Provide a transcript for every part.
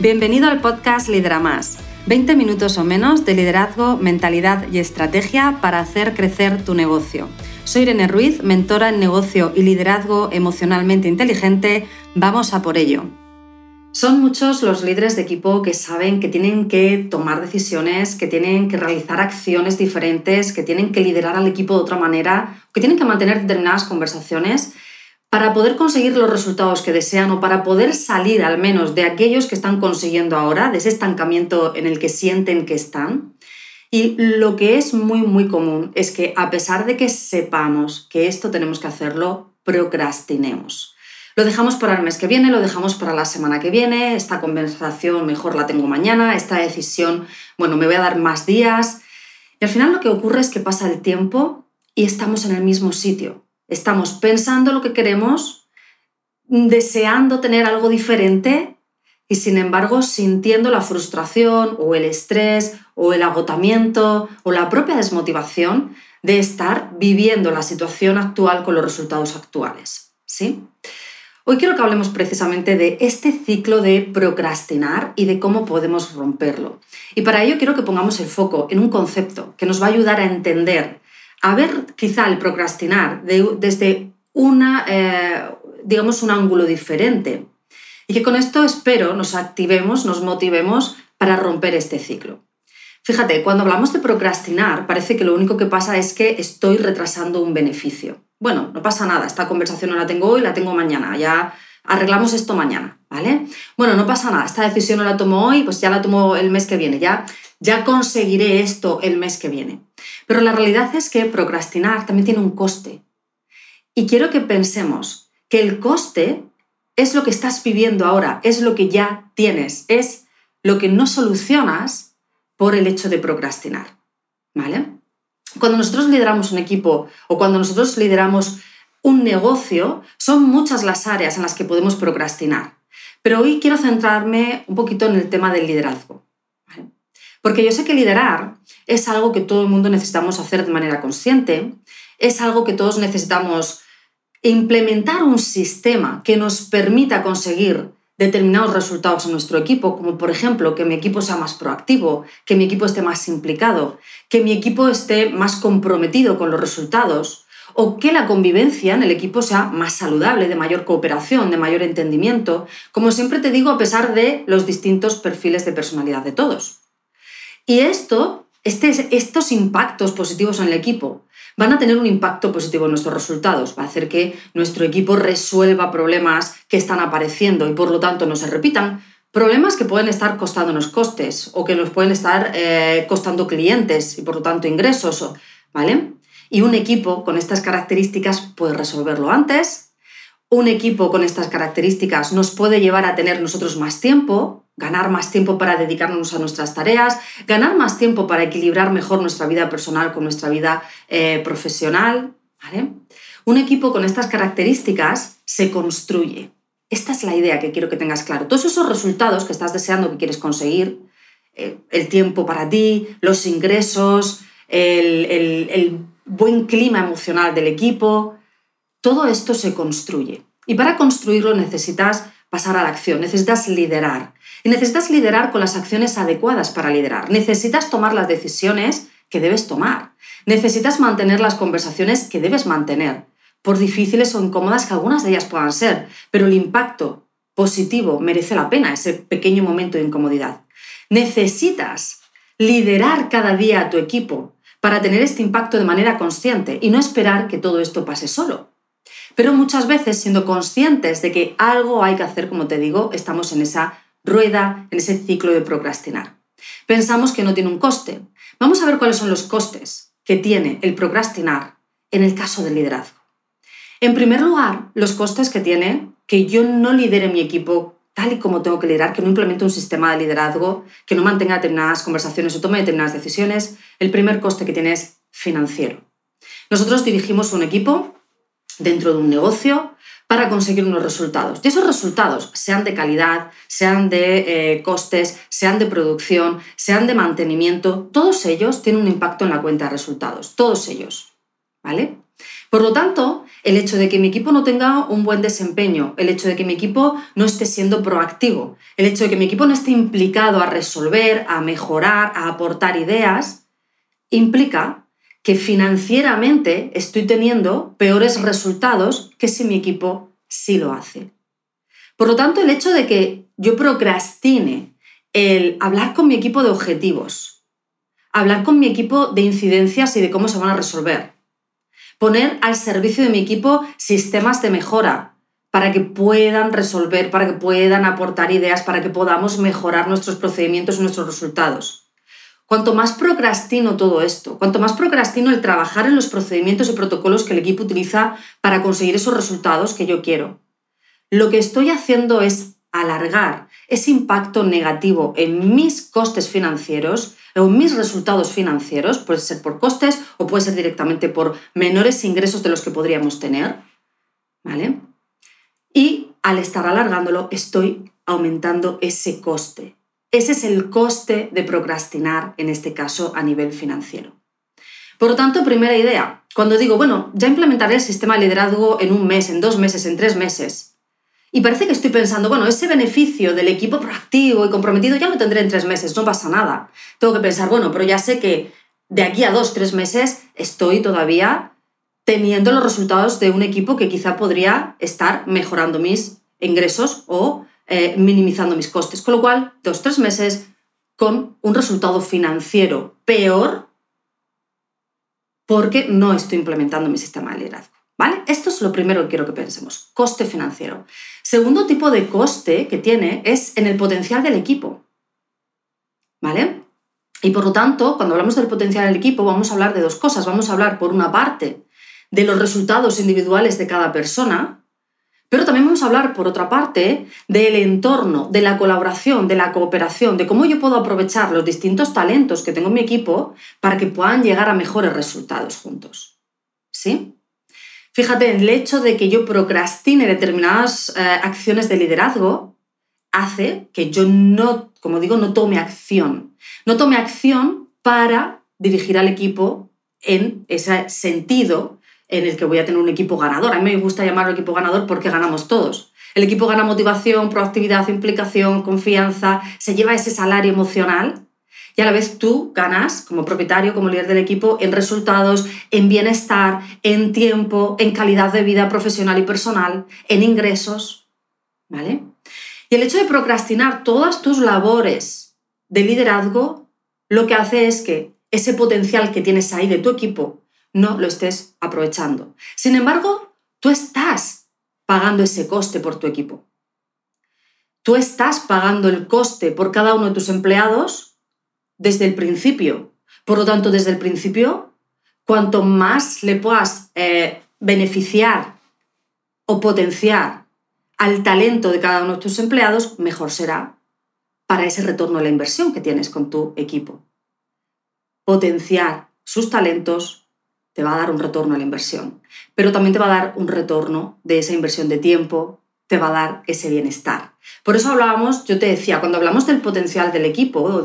Bienvenido al podcast Lidera Más. 20 minutos o menos de liderazgo, mentalidad y estrategia para hacer crecer tu negocio. Soy Irene Ruiz, mentora en negocio y liderazgo emocionalmente inteligente. Vamos a por ello. Son muchos los líderes de equipo que saben que tienen que tomar decisiones, que tienen que realizar acciones diferentes, que tienen que liderar al equipo de otra manera, que tienen que mantener determinadas conversaciones para poder conseguir los resultados que desean o para poder salir al menos de aquellos que están consiguiendo ahora, de ese estancamiento en el que sienten que están. Y lo que es muy, muy común es que a pesar de que sepamos que esto tenemos que hacerlo, procrastinemos. Lo dejamos para el mes que viene, lo dejamos para la semana que viene, esta conversación mejor la tengo mañana, esta decisión, bueno, me voy a dar más días. Y al final lo que ocurre es que pasa el tiempo y estamos en el mismo sitio. Estamos pensando lo que queremos, deseando tener algo diferente y sin embargo sintiendo la frustración o el estrés o el agotamiento o la propia desmotivación de estar viviendo la situación actual con los resultados actuales. ¿Sí? Hoy quiero que hablemos precisamente de este ciclo de procrastinar y de cómo podemos romperlo. Y para ello quiero que pongamos el foco en un concepto que nos va a ayudar a entender, a ver quizá el procrastinar desde una, eh, digamos, un ángulo diferente. Y que con esto espero nos activemos, nos motivemos para romper este ciclo. Fíjate, cuando hablamos de procrastinar, parece que lo único que pasa es que estoy retrasando un beneficio. Bueno, no pasa nada, esta conversación no la tengo hoy, la tengo mañana, ya arreglamos esto mañana, ¿vale? Bueno, no pasa nada, esta decisión no la tomo hoy, pues ya la tomo el mes que viene, ya, ya conseguiré esto el mes que viene. Pero la realidad es que procrastinar también tiene un coste. Y quiero que pensemos que el coste es lo que estás viviendo ahora, es lo que ya tienes, es lo que no solucionas por el hecho de procrastinar. ¿Vale? Cuando nosotros lideramos un equipo o cuando nosotros lideramos un negocio, son muchas las áreas en las que podemos procrastinar. Pero hoy quiero centrarme un poquito en el tema del liderazgo. Porque yo sé que liderar es algo que todo el mundo necesitamos hacer de manera consciente, es algo que todos necesitamos implementar un sistema que nos permita conseguir determinados resultados en nuestro equipo, como por ejemplo que mi equipo sea más proactivo, que mi equipo esté más implicado, que mi equipo esté más comprometido con los resultados, o que la convivencia en el equipo sea más saludable, de mayor cooperación, de mayor entendimiento, como siempre te digo, a pesar de los distintos perfiles de personalidad de todos. Y esto, este, estos impactos positivos en el equipo, van a tener un impacto positivo en nuestros resultados. Va a hacer que nuestro equipo resuelva problemas que están apareciendo y por lo tanto no se repitan. Problemas que pueden estar costándonos costes o que nos pueden estar eh, costando clientes y por lo tanto ingresos, ¿vale? Y un equipo con estas características puede resolverlo antes. Un equipo con estas características nos puede llevar a tener nosotros más tiempo, ganar más tiempo para dedicarnos a nuestras tareas, ganar más tiempo para equilibrar mejor nuestra vida personal con nuestra vida eh, profesional. Un equipo con estas características se construye. Esta es la idea que quiero que tengas claro. Todos esos resultados que estás deseando que quieres conseguir, eh, el tiempo para ti, los ingresos, el buen clima emocional del equipo, todo esto se construye. Y para construirlo necesitas pasar a la acción, necesitas liderar. Y necesitas liderar con las acciones adecuadas para liderar. Necesitas tomar las decisiones que debes tomar. Necesitas mantener las conversaciones que debes mantener, por difíciles o incómodas que algunas de ellas puedan ser, pero el impacto positivo merece la pena ese pequeño momento de incomodidad. Necesitas liderar cada día a tu equipo para tener este impacto de manera consciente y no esperar que todo esto pase solo. Pero muchas veces, siendo conscientes de que algo hay que hacer, como te digo, estamos en esa rueda, en ese ciclo de procrastinar. Pensamos que no tiene un coste. Vamos a ver cuáles son los costes que tiene el procrastinar en el caso del liderazgo. En primer lugar, los costes que tiene que yo no lidere mi equipo tal y como tengo que liderar, que no implemente un sistema de liderazgo, que no mantenga determinadas conversaciones o tome determinadas decisiones. El primer coste que tiene es financiero. Nosotros dirigimos un equipo dentro de un negocio para conseguir unos resultados. Y esos resultados, sean de calidad, sean de eh, costes, sean de producción, sean de mantenimiento, todos ellos tienen un impacto en la cuenta de resultados, todos ellos. ¿Vale? Por lo tanto, el hecho de que mi equipo no tenga un buen desempeño, el hecho de que mi equipo no esté siendo proactivo, el hecho de que mi equipo no esté implicado a resolver, a mejorar, a aportar ideas, implica que financieramente estoy teniendo peores resultados que si mi equipo sí lo hace. Por lo tanto, el hecho de que yo procrastine el hablar con mi equipo de objetivos, hablar con mi equipo de incidencias y de cómo se van a resolver, poner al servicio de mi equipo sistemas de mejora para que puedan resolver, para que puedan aportar ideas, para que podamos mejorar nuestros procedimientos y nuestros resultados. Cuanto más procrastino todo esto, cuanto más procrastino el trabajar en los procedimientos y protocolos que el equipo utiliza para conseguir esos resultados que yo quiero, lo que estoy haciendo es alargar ese impacto negativo en mis costes financieros o en mis resultados financieros, puede ser por costes o puede ser directamente por menores ingresos de los que podríamos tener, ¿vale? Y al estar alargándolo estoy aumentando ese coste. Ese es el coste de procrastinar, en este caso a nivel financiero. Por lo tanto, primera idea, cuando digo, bueno, ya implementaré el sistema de liderazgo en un mes, en dos meses, en tres meses, y parece que estoy pensando, bueno, ese beneficio del equipo proactivo y comprometido ya lo tendré en tres meses, no pasa nada. Tengo que pensar, bueno, pero ya sé que de aquí a dos, tres meses estoy todavía teniendo los resultados de un equipo que quizá podría estar mejorando mis ingresos o eh, minimizando mis costes. Con lo cual, dos, tres meses con un resultado financiero peor porque no estoy implementando mi sistema de liderazgo. ¿Vale? Esto es lo primero que quiero que pensemos, coste financiero. Segundo tipo de coste que tiene es en el potencial del equipo. ¿Vale? Y por lo tanto, cuando hablamos del potencial del equipo, vamos a hablar de dos cosas. Vamos a hablar, por una parte, de los resultados individuales de cada persona, pero también vamos a hablar, por otra parte, del entorno, de la colaboración, de la cooperación, de cómo yo puedo aprovechar los distintos talentos que tengo en mi equipo para que puedan llegar a mejores resultados juntos. ¿Sí? Fíjate, el hecho de que yo procrastine determinadas eh, acciones de liderazgo hace que yo no, como digo, no tome acción. No tome acción para dirigir al equipo en ese sentido en el que voy a tener un equipo ganador. A mí me gusta llamarlo equipo ganador porque ganamos todos. El equipo gana motivación, proactividad, implicación, confianza, se lleva ese salario emocional y a la vez tú ganas como propietario, como líder del equipo, en resultados, en bienestar, en tiempo, en calidad de vida profesional y personal, en ingresos. ¿Vale? Y el hecho de procrastinar todas tus labores de liderazgo, lo que hace es que ese potencial que tienes ahí de tu equipo no lo estés aprovechando. Sin embargo, tú estás pagando ese coste por tu equipo. Tú estás pagando el coste por cada uno de tus empleados desde el principio. Por lo tanto, desde el principio, cuanto más le puedas eh, beneficiar o potenciar al talento de cada uno de tus empleados, mejor será para ese retorno a la inversión que tienes con tu equipo. Potenciar sus talentos te va a dar un retorno a la inversión, pero también te va a dar un retorno de esa inversión de tiempo, te va a dar ese bienestar. Por eso hablábamos, yo te decía, cuando hablamos del potencial del equipo,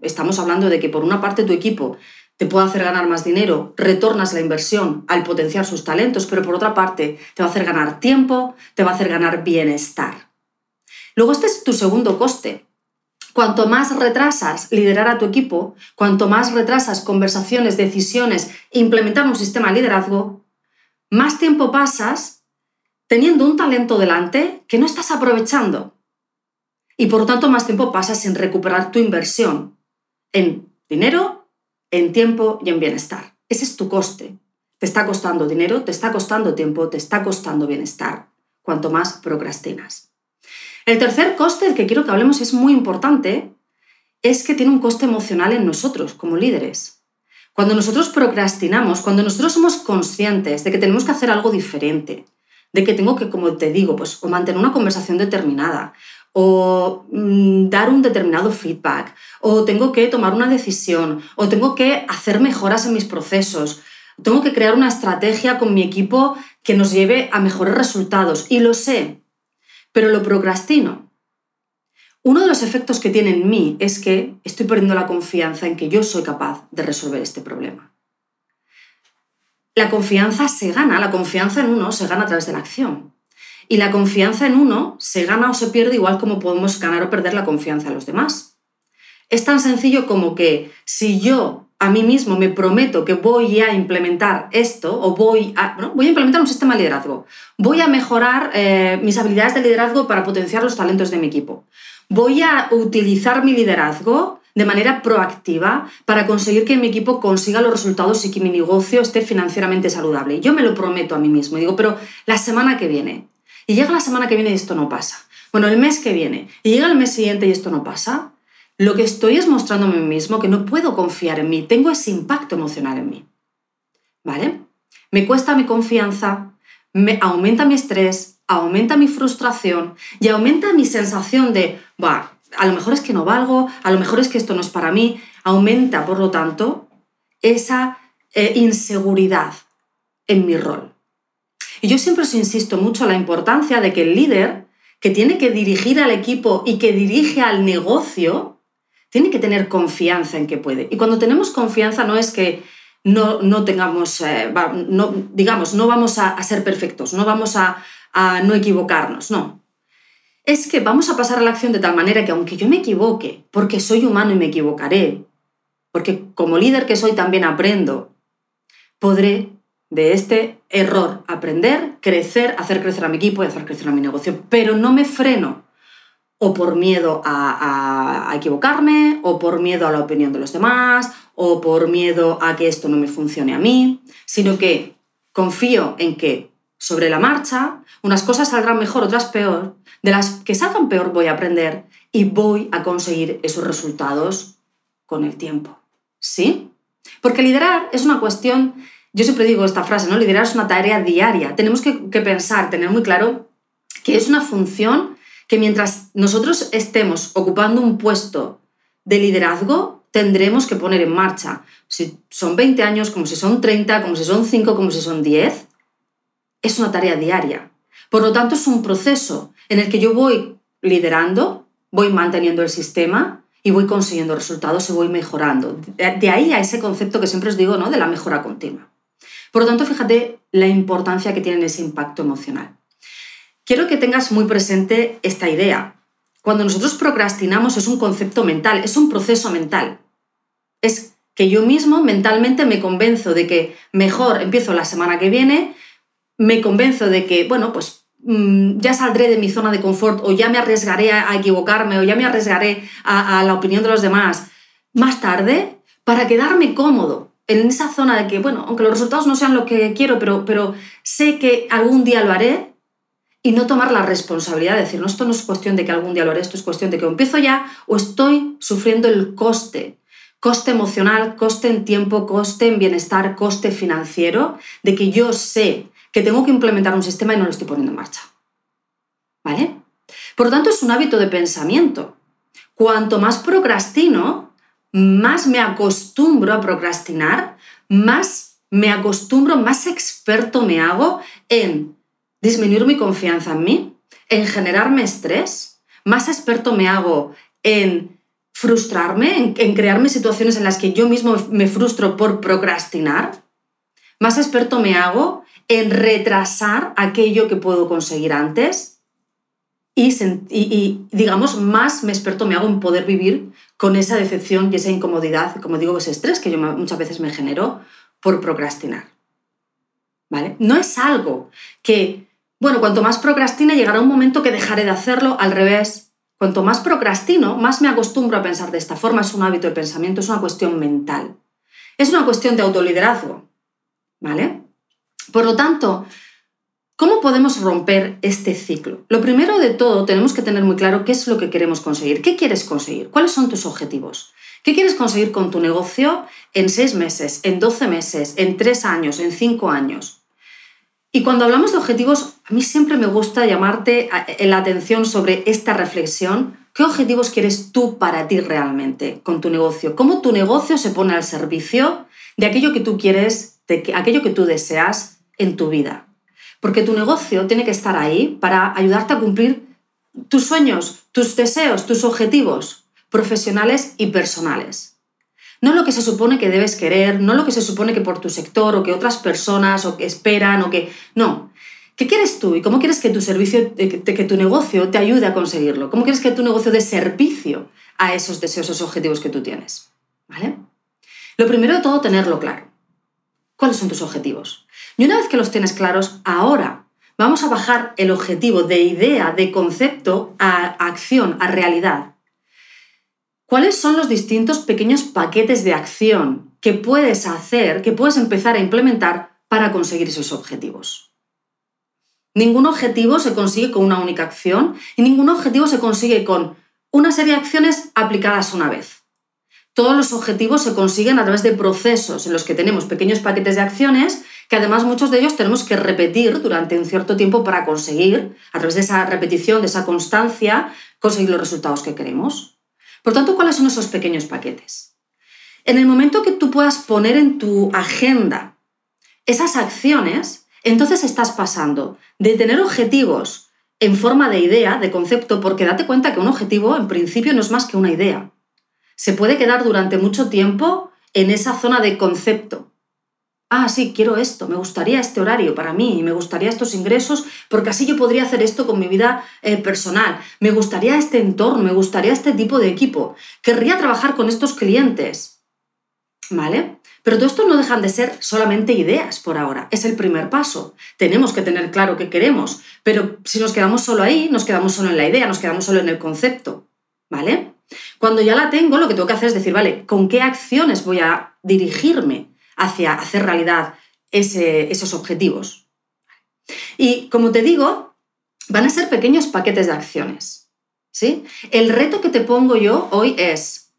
Estamos hablando de que por una parte tu equipo te puede hacer ganar más dinero, retornas la inversión al potenciar sus talentos, pero por otra parte te va a hacer ganar tiempo, te va a hacer ganar bienestar. Luego este es tu segundo coste. Cuanto más retrasas liderar a tu equipo, cuanto más retrasas conversaciones, decisiones, implementar un sistema de liderazgo, más tiempo pasas teniendo un talento delante que no estás aprovechando. Y por lo tanto más tiempo pasas en recuperar tu inversión, en dinero, en tiempo y en bienestar. Ese es tu coste. Te está costando dinero, te está costando tiempo, te está costando bienestar, cuanto más procrastinas. El tercer coste del que quiero que hablemos es muy importante, es que tiene un coste emocional en nosotros como líderes. Cuando nosotros procrastinamos, cuando nosotros somos conscientes de que tenemos que hacer algo diferente, de que tengo que, como te digo, pues o mantener una conversación determinada, o mm, dar un determinado feedback, o tengo que tomar una decisión, o tengo que hacer mejoras en mis procesos, tengo que crear una estrategia con mi equipo que nos lleve a mejores resultados. Y lo sé, pero lo procrastino. Uno de los efectos que tiene en mí es que estoy perdiendo la confianza en que yo soy capaz de resolver este problema. la confianza se gana, la confianza en uno se gana a través de la acción. Y la confianza en uno se gana o se pierde igual como podemos ganar o perder la confianza en los demás. Es tan sencillo como que si yo a mí mismo me prometo que voy a implementar esto o voy a, voy a implementar un sistema de liderazgo, voy a mejorar eh, mis habilidades de liderazgo para potenciar los talentos de mi equipo, voy a utilizar mi liderazgo de manera proactiva para conseguir que mi equipo consiga los resultados y que mi negocio esté financieramente saludable. Yo me lo prometo a mí mismo. Digo, pero la semana que viene, y llega la semana que viene y esto no pasa. Bueno, el mes que viene, y llega el mes siguiente y esto no pasa. Lo que estoy es mostrándome a mí mismo que no puedo confiar en mí, tengo ese impacto emocional en mí. ¿Vale? Me cuesta mi confianza, me aumenta mi estrés, aumenta mi frustración y aumenta mi sensación de, va, a lo mejor es que no valgo, a lo mejor es que esto no es para mí, aumenta, por lo tanto, esa eh, inseguridad en mi rol. Y yo siempre os insisto mucho la importancia de que el líder que tiene que dirigir al equipo y que dirige al negocio, tiene que tener confianza en que puede. Y cuando tenemos confianza no es que no, no tengamos, eh, digamos, no vamos a, ser perfectos, no vamos a, a no equivocarnos, no. Es que vamos a pasar a la acción de tal manera que aunque yo me equivoque, porque soy humano y me equivocaré, porque como líder que soy también aprendo, podré de este error aprender, crecer, hacer crecer a mi equipo y hacer crecer a mi negocio, pero no me freno o por miedo a, equivocarme, o por miedo a la opinión de los demás, o por miedo a que esto no me funcione a mí, sino que confío en que sobre la marcha unas cosas saldrán mejor, otras peor, de las que salgan peor voy a aprender y voy a conseguir esos resultados con el tiempo. ¿Sí? Porque liderar es una cuestión, yo siempre digo esta frase, ¿no? Liderar es una tarea diaria. Tenemos que, que pensar, tener muy claro que es una función que mientras nosotros estemos ocupando un puesto de liderazgo, tendremos que poner en marcha. Si son 20 años, como si son 30, como si son 5, como si son 10, es una tarea diaria. Por lo tanto, es un proceso en el que yo voy liderando, voy manteniendo el sistema y voy consiguiendo resultados y voy mejorando. De ahí a ese concepto que siempre os digo, ¿no? De la mejora continua. Por lo tanto, fíjate la importancia que tiene ese impacto emocional. Quiero que tengas muy presente esta idea. Cuando nosotros procrastinamos es un concepto mental, es un proceso mental. Es que yo mismo mentalmente me convenzo de que mejor empiezo la semana que viene, me convenzo de que, bueno, pues Mm, ya saldré de mi zona de confort o ya me arriesgaré a, equivocarme o ya me arriesgaré a, la opinión de los demás más tarde para quedarme cómodo en esa zona de que, bueno, aunque los resultados no sean lo que quiero, pero, pero sé que algún día lo haré y no tomar la responsabilidad de decir, no, esto no es cuestión de que algún día lo haré, esto es cuestión de que empiezo ya o estoy sufriendo el coste, coste emocional, coste en tiempo, coste en bienestar, coste financiero, de que yo sé que tengo que implementar un sistema y no lo estoy poniendo en marcha. ¿Vale? Por lo tanto, es un hábito de pensamiento. Cuanto más procrastino, más me acostumbro a procrastinar, más me acostumbro, más experto me hago en disminuir mi confianza en mí, en generarme estrés, más experto me hago en frustrarme, en, crearme situaciones en las que yo mismo me frustro por procrastinar, más experto me hago en retrasar aquello que puedo conseguir antes y, digamos, más me experto me hago en poder vivir con esa decepción y esa incomodidad, como digo, ese estrés que yo muchas veces me genero por procrastinar. ¿Vale? No es algo que, bueno, cuanto más procrastine llegará un momento que dejaré de hacerlo, al revés. Cuanto más procrastino, más me acostumbro a pensar de esta forma, es un hábito de pensamiento, es una cuestión mental. Es una cuestión de autoliderazgo, ¿vale? Por lo tanto, ¿cómo podemos romper este ciclo? Lo primero de todo, tenemos que tener muy claro qué es lo que queremos conseguir. ¿Qué quieres conseguir? ¿Cuáles son tus objetivos? ¿Qué quieres conseguir con tu negocio en seis meses, en doce meses, en tres años, en cinco años? Y cuando hablamos de objetivos, a mí siempre me gusta llamarte la atención sobre esta reflexión. ¿Qué objetivos quieres tú para ti realmente con tu negocio? ¿Cómo tu negocio se pone al servicio de aquello que tú quieres, de aquello que tú deseas en tu vida. Porque tu negocio tiene que estar ahí para ayudarte a cumplir tus sueños, tus deseos, tus objetivos profesionales y personales. No lo que se supone que debes querer, no lo que se supone que por tu sector o que otras personas o que esperan o que... No. ¿Qué quieres tú y cómo quieres que tu servicio, eh, que tu negocio te ayude a conseguirlo? ¿Cómo quieres que tu negocio dé servicio a esos deseos, objetivos que tú tienes? ¿Vale? Lo primero de todo, tenerlo claro. ¿Cuáles son tus objetivos? Y una vez que los tienes claros, ahora vamos a bajar el objetivo de idea, de concepto, a acción, a realidad. ¿Cuáles son los distintos pequeños paquetes de acción que puedes hacer, que puedes empezar a implementar para conseguir esos objetivos? Ningún objetivo se consigue con una única acción y ningún objetivo se consigue con una serie de acciones aplicadas una vez. Todos los objetivos se consiguen a través de procesos en los que tenemos pequeños paquetes de acciones que además muchos de ellos tenemos que repetir durante un cierto tiempo para conseguir, a través de esa repetición, de esa constancia, conseguir los resultados que queremos. Por tanto, ¿cuáles son esos pequeños paquetes? En el momento que tú puedas poner en tu agenda esas acciones, entonces estás pasando de tener objetivos en forma de idea, de concepto, porque date cuenta que un objetivo en principio no es más que una idea. Se puede quedar durante mucho tiempo en esa zona de concepto ah, sí, quiero esto, me gustaría este horario para mí, me gustaría estos ingresos, porque así yo podría hacer esto con mi vida eh, personal, me gustaría este entorno, me gustaría este tipo de equipo, querría trabajar con estos clientes. ¿Vale? Pero todo esto no dejan de ser solamente ideas por ahora, es el primer paso. Tenemos que tener claro qué queremos, pero si nos quedamos solo ahí, nos quedamos solo en la idea, nos quedamos solo en el concepto. ¿Vale? Cuando ya la tengo, lo que tengo que hacer es decir, vale, ¿con qué acciones voy a dirigirme? Hacia hacer realidad esos objetivos. Y como te digo, van a ser pequeños paquetes de acciones. ¿sí? El reto que te pongo yo hoy es,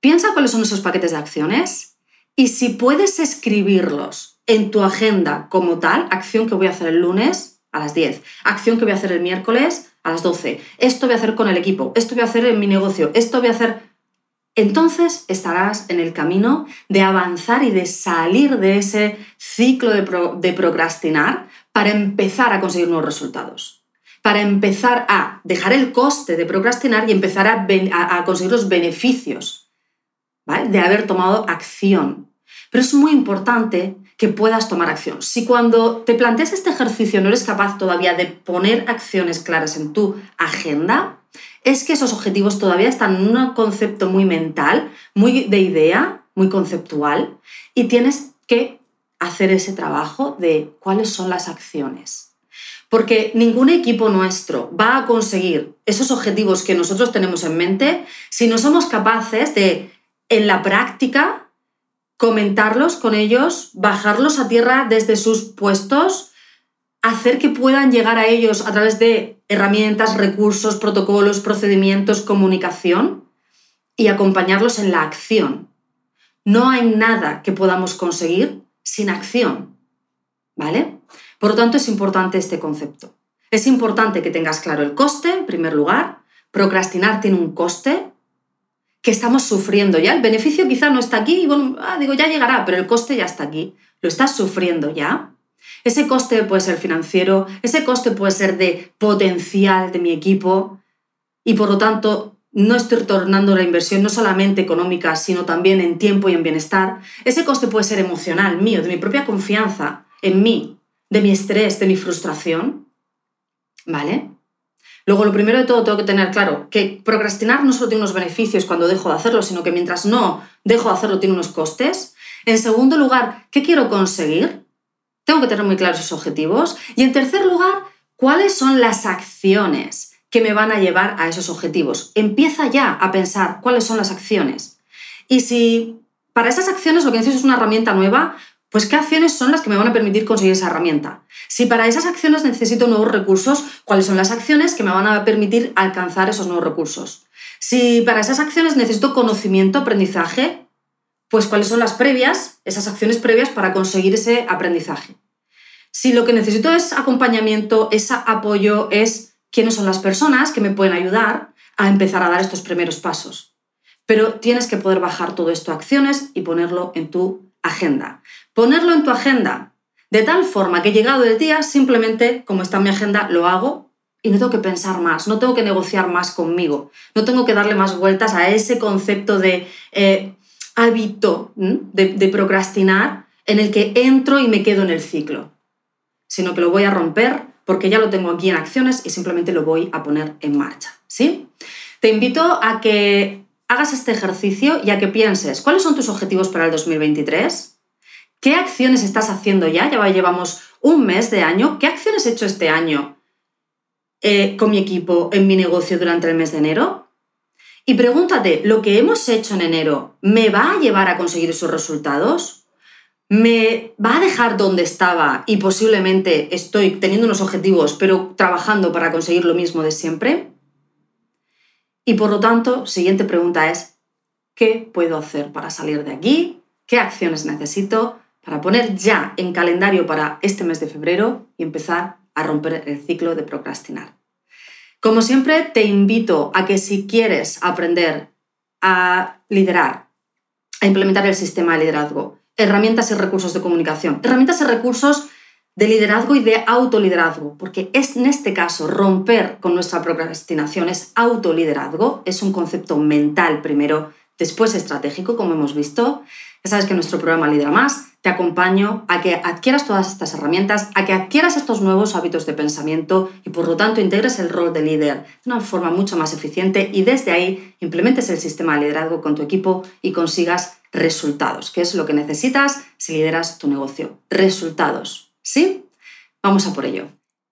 piensa cuáles son esos paquetes de acciones y si puedes escribirlos en tu agenda como tal, acción que voy a hacer el lunes a las 10, acción que voy a hacer el miércoles a las 12, esto voy a hacer con el equipo, esto voy a hacer en mi negocio, esto voy a hacer entonces estarás en el camino de avanzar y de salir de ese ciclo de, procrastinar para empezar a conseguir nuevos resultados. Para empezar a dejar el coste de procrastinar y empezar a, conseguir los beneficios de haber tomado acción. Pero es muy importante que puedas tomar acción. Si cuando te planteas este ejercicio no eres capaz todavía de poner acciones claras en tu agenda, es que esos objetivos todavía están en un concepto muy mental, muy de idea, muy conceptual, y tienes que hacer ese trabajo de cuáles son las acciones. Porque ningún equipo nuestro va a conseguir esos objetivos que nosotros tenemos en mente si no somos capaces de, en la práctica, comentarlos con ellos, bajarlos a tierra desde sus puestos, hacer que puedan llegar a ellos a través de herramientas, recursos, protocolos, procedimientos, comunicación y acompañarlos en la acción. No hay nada que podamos conseguir sin acción. ¿Vale? Por lo tanto, es importante este concepto. Es importante que tengas claro el coste, en primer lugar. Procrastinar tiene un coste que estamos sufriendo ya. El beneficio quizá no está aquí y ah, digo, ya llegará, pero el coste ya está aquí. Lo estás sufriendo ya. Ese coste puede ser financiero, ese coste puede ser de potencial de mi equipo y por lo tanto no estoy retornando la inversión no solamente económica, sino también en tiempo y en bienestar. Ese coste puede ser emocional, mío, de mi propia confianza en mí, de mi estrés, de mi frustración. ¿Vale? Luego, lo primero de todo, tengo que tener claro que procrastinar no solo tiene unos beneficios cuando dejo de hacerlo, sino que mientras no dejo de hacerlo tiene unos costes. En segundo lugar, ¿qué quiero conseguir? Tengo que tener muy claros esos objetivos. Y en tercer lugar, ¿cuáles son las acciones que me van a llevar a esos objetivos? Empieza ya a pensar cuáles son las acciones. Y si para esas acciones lo que necesito es una herramienta nueva, pues qué acciones son las que me van a permitir conseguir esa herramienta. Si para esas acciones necesito nuevos recursos, ¿cuáles son las acciones que me van a permitir alcanzar esos nuevos recursos? Si para esas acciones necesito conocimiento, aprendizaje, pues cuáles son las previas, esas acciones previas para conseguir ese aprendizaje. Si lo que necesito es acompañamiento, es apoyo, es quiénes son las personas que me pueden ayudar a empezar a dar estos primeros pasos. Pero tienes que poder bajar todo esto a acciones y ponerlo en tu agenda. Ponerlo en tu agenda de tal forma que llegado el día, simplemente, como está en mi agenda, lo hago y no tengo que pensar más, no tengo que negociar más conmigo, no tengo que darle más vueltas a ese concepto de eh, hábito de, procrastinar en el que entro y me quedo en el ciclo, sino que lo voy a romper porque ya lo tengo aquí en acciones y simplemente lo voy a poner en marcha. ¿sí? Te invito a que hagas este ejercicio y a que pienses cuáles son tus objetivos para el 2023, qué acciones estás haciendo ya, ya llevamos un mes de año, qué acciones he hecho este año eh, con mi equipo en mi negocio durante el mes de enero. Y pregúntate, ¿lo que hemos hecho en enero me va a llevar a conseguir esos resultados? ¿Me va a dejar donde estaba y posiblemente estoy teniendo unos objetivos, pero trabajando para conseguir lo mismo de siempre? Y por lo tanto, siguiente pregunta es, ¿qué puedo hacer para salir de aquí? ¿Qué acciones necesito para poner ya en calendario para este mes de febrero y empezar a romper el ciclo de procrastinar? Como siempre, te invito a que si quieres aprender a liderar, a implementar el sistema de liderazgo, herramientas y recursos de comunicación, herramientas y recursos de liderazgo y de autoliderazgo, porque es en este caso romper con nuestra procrastinación es autoliderazgo, es un concepto mental primero, después estratégico, como hemos visto. Ya sabes que nuestro programa Lidera Más te acompaño a que adquieras todas estas herramientas, a que adquieras estos nuevos hábitos de pensamiento y por lo tanto integres el rol de líder de una forma mucho más eficiente y desde ahí implementes el sistema de liderazgo con tu equipo y consigas resultados, que es lo que necesitas si lideras tu negocio. Resultados. ¿Sí? Vamos a por ello.